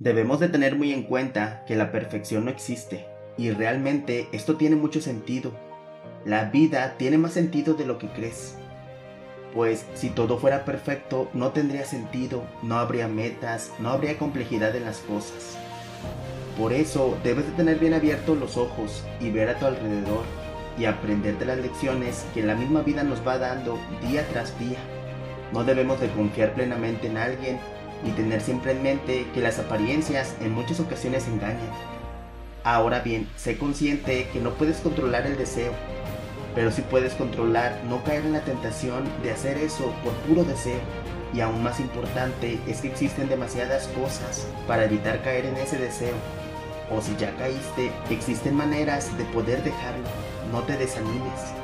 Debemos de tener muy en cuenta que la perfección no existe, y realmente esto tiene mucho sentido. La vida tiene más sentido de lo que crees. Pues si todo fuera perfecto, no tendría sentido, no habría metas, no habría complejidad en las cosas. Por eso debes de tener bien abiertos los ojos y ver a tu alrededor y aprender de las lecciones que la misma vida nos va dando día tras día. No debemos de confiar plenamente en alguien y tener siempre en mente que las apariencias en muchas ocasiones engañan. Ahora bien, sé consciente que no puedes controlar el deseo, pero sí puedes controlar no caer en la tentación de hacer eso por puro deseo. Y aún más importante es que existen demasiadas cosas para evitar caer en ese deseo. O si ya caíste, existen maneras de poder dejarlo. No te desanimes.